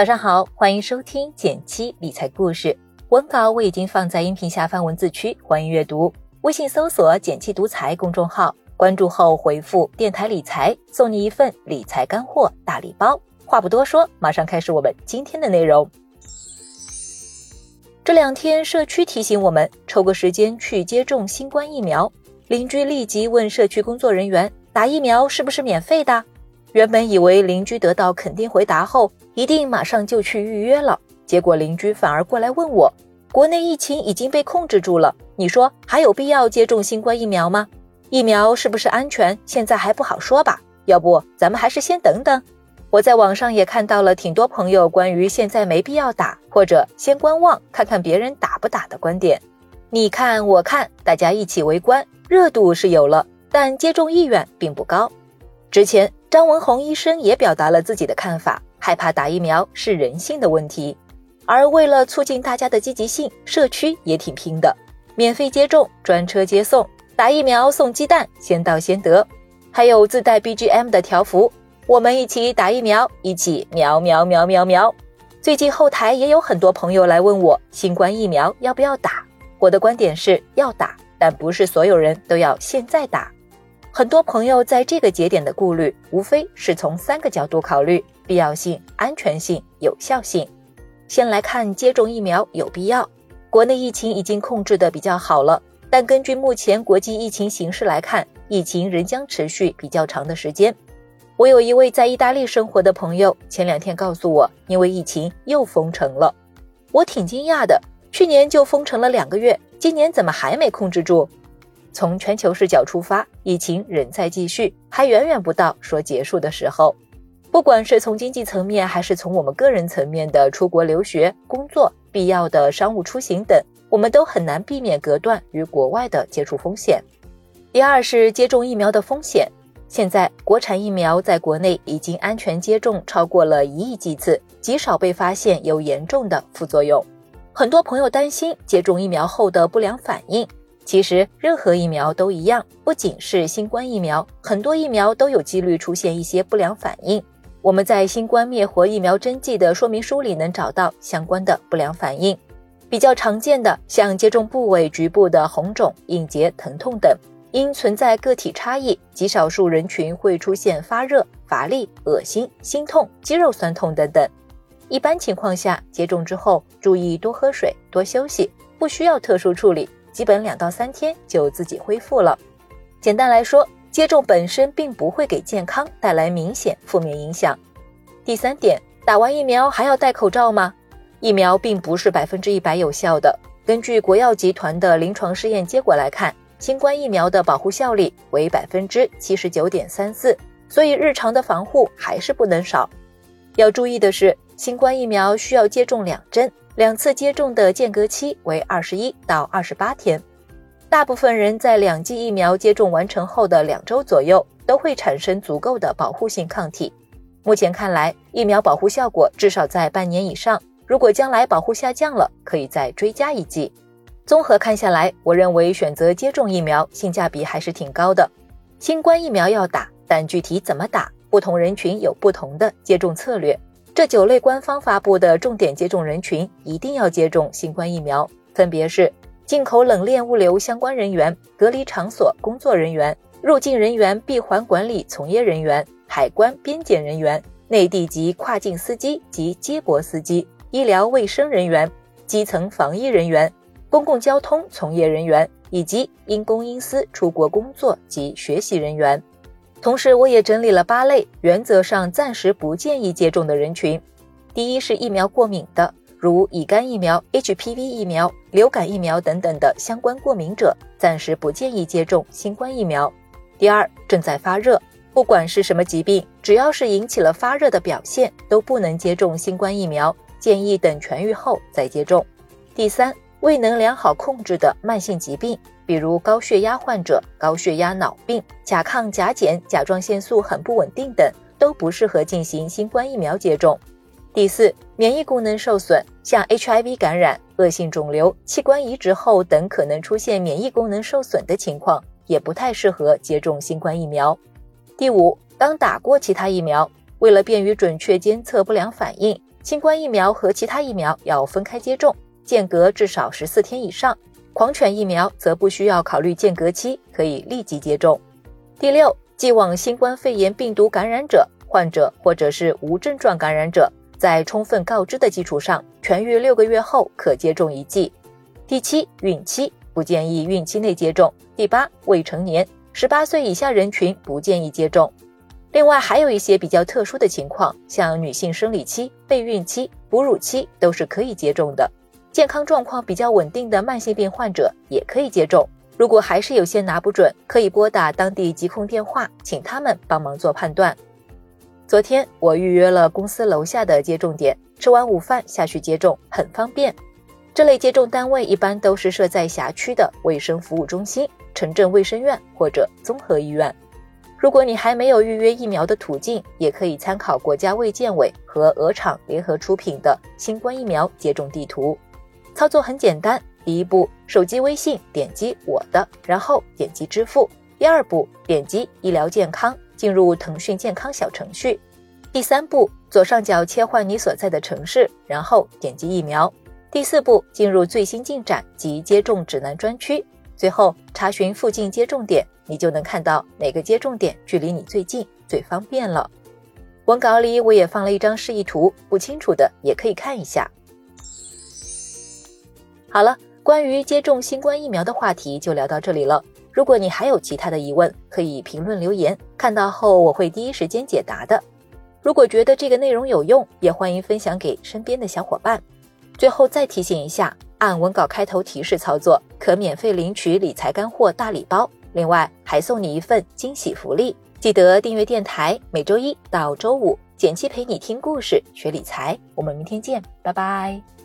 早上好，欢迎收听减七理财故事。文稿我已经放在音频下方文字区，欢迎阅读。微信搜索“减七独裁公众号，关注后回复“电台理财”，送你一份理财干货大礼包。话不多说，马上开始我们今天的内容。这两天社区提醒我们抽个时间去接种新冠疫苗，邻居立即问社区工作人员打疫苗是不是免费的。原本以为邻居得到肯定回答后，一定马上就去预约了，结果邻居反而过来问我：“国内疫情已经被控制住了，你说还有必要接种新冠疫苗吗？疫苗是不是安全，现在还不好说吧？要不咱们还是先等等。”我在网上也看到了挺多朋友关于现在没必要打，或者先观望看看别人打不打的观点。你看我看，大家一起围观，热度是有了，但接种意愿并不高。之前。张文宏医生也表达了自己的看法，害怕打疫苗是人性的问题。而为了促进大家的积极性，社区也挺拼的，免费接种、专车接送、打疫苗送鸡蛋，先到先得，还有自带 BGM 的条幅，我们一起打疫苗，一起喵喵喵喵喵。最近后台也有很多朋友来问我，新冠疫苗要不要打？我的观点是要打，但不是所有人都要现在打。很多朋友在这个节点的顾虑，无非是从三个角度考虑：必要性、安全性、有效性。先来看接种疫苗有必要。国内疫情已经控制的比较好了，但根据目前国际疫情形势来看，疫情仍将持续比较长的时间。我有一位在意大利生活的朋友，前两天告诉我，因为疫情又封城了。我挺惊讶的，去年就封城了两个月，今年怎么还没控制住？从全球视角出发，疫情仍在继续，还远远不到说结束的时候。不管是从经济层面，还是从我们个人层面的出国留学、工作、必要的商务出行等，我们都很难避免隔断与国外的接触风险。第二是接种疫苗的风险。现在国产疫苗在国内已经安全接种超过了一亿剂次，极少被发现有严重的副作用。很多朋友担心接种疫苗后的不良反应。其实，任何疫苗都一样，不仅是新冠疫苗，很多疫苗都有几率出现一些不良反应。我们在新冠灭活疫苗针剂的说明书里能找到相关的不良反应，比较常见的像接种部位局部的红肿、硬结、疼痛等，因存在个体差异，极少数人群会出现发热、乏力、恶心、心痛、肌肉酸痛等等。一般情况下，接种之后注意多喝水、多休息，不需要特殊处理。基本两到三天就自己恢复了。简单来说，接种本身并不会给健康带来明显负面影响。第三点，打完疫苗还要戴口罩吗？疫苗并不是百分之一百有效的。根据国药集团的临床试验结果来看，新冠疫苗的保护效力为百分之七十九点三四，所以日常的防护还是不能少。要注意的是，新冠疫苗需要接种两针。两次接种的间隔期为二十一到二十八天，大部分人在两剂疫苗接种完成后的两周左右都会产生足够的保护性抗体。目前看来，疫苗保护效果至少在半年以上。如果将来保护下降了，可以再追加一剂。综合看下来，我认为选择接种疫苗性价比还是挺高的。新冠疫苗要打，但具体怎么打，不同人群有不同的接种策略。这九类官方发布的重点接种人群一定要接种新冠疫苗，分别是进口冷链物流相关人员、隔离场所工作人员、入境人员闭环管理从业人员、海关边检人员、内地及跨境司机及接驳司机、医疗卫生人员、基层防疫人员、公共交通从业人员以及因公因私出国工作及学习人员。同时，我也整理了八类原则上暂时不建议接种的人群。第一是疫苗过敏的，如乙肝疫苗、HPV 疫苗、流感疫苗等等的相关过敏者，暂时不建议接种新冠疫苗。第二，正在发热，不管是什么疾病，只要是引起了发热的表现，都不能接种新冠疫苗，建议等痊愈后再接种。第三，未能良好控制的慢性疾病。比如高血压患者、高血压脑病、甲亢、甲减、甲状腺素很不稳定等，都不适合进行新冠疫苗接种。第四，免疫功能受损，像 HIV 感染、恶性肿瘤、器官移植后等可能出现免疫功能受损的情况，也不太适合接种新冠疫苗。第五，刚打过其他疫苗，为了便于准确监测不良反应，新冠疫苗和其他疫苗要分开接种，间隔至少十四天以上。狂犬疫苗则不需要考虑间隔期，可以立即接种。第六，既往新冠肺炎病毒感染者、患者或者是无症状感染者，在充分告知的基础上，痊愈六个月后可接种一剂。第七，孕期不建议孕期内接种。第八，未成年，十八岁以下人群不建议接种。另外，还有一些比较特殊的情况，像女性生理期、备孕期、哺乳期都是可以接种的。健康状况比较稳定的慢性病患者也可以接种。如果还是有些拿不准，可以拨打当地疾控电话，请他们帮忙做判断。昨天我预约了公司楼下的接种点，吃完午饭下去接种，很方便。这类接种单位一般都是设在辖区的卫生服务中心、城镇卫生院或者综合医院。如果你还没有预约疫苗的途径，也可以参考国家卫健委和鹅厂联合出品的新冠疫苗接种地图。操作很简单，第一步，手机微信点击我的，然后点击支付；第二步，点击医疗健康，进入腾讯健康小程序；第三步，左上角切换你所在的城市，然后点击疫苗；第四步，进入最新进展及接种指南专区。最后查询附近接种点，你就能看到哪个接种点距离你最近、最方便了。文稿里我也放了一张示意图，不清楚的也可以看一下。好了，关于接种新冠疫苗的话题就聊到这里了。如果你还有其他的疑问，可以评论留言，看到后我会第一时间解答的。如果觉得这个内容有用，也欢迎分享给身边的小伙伴。最后再提醒一下。按文稿开头提示操作，可免费领取理财干货大礼包，另外还送你一份惊喜福利。记得订阅电台，每周一到周五，简七陪你听故事、学理财。我们明天见，拜拜。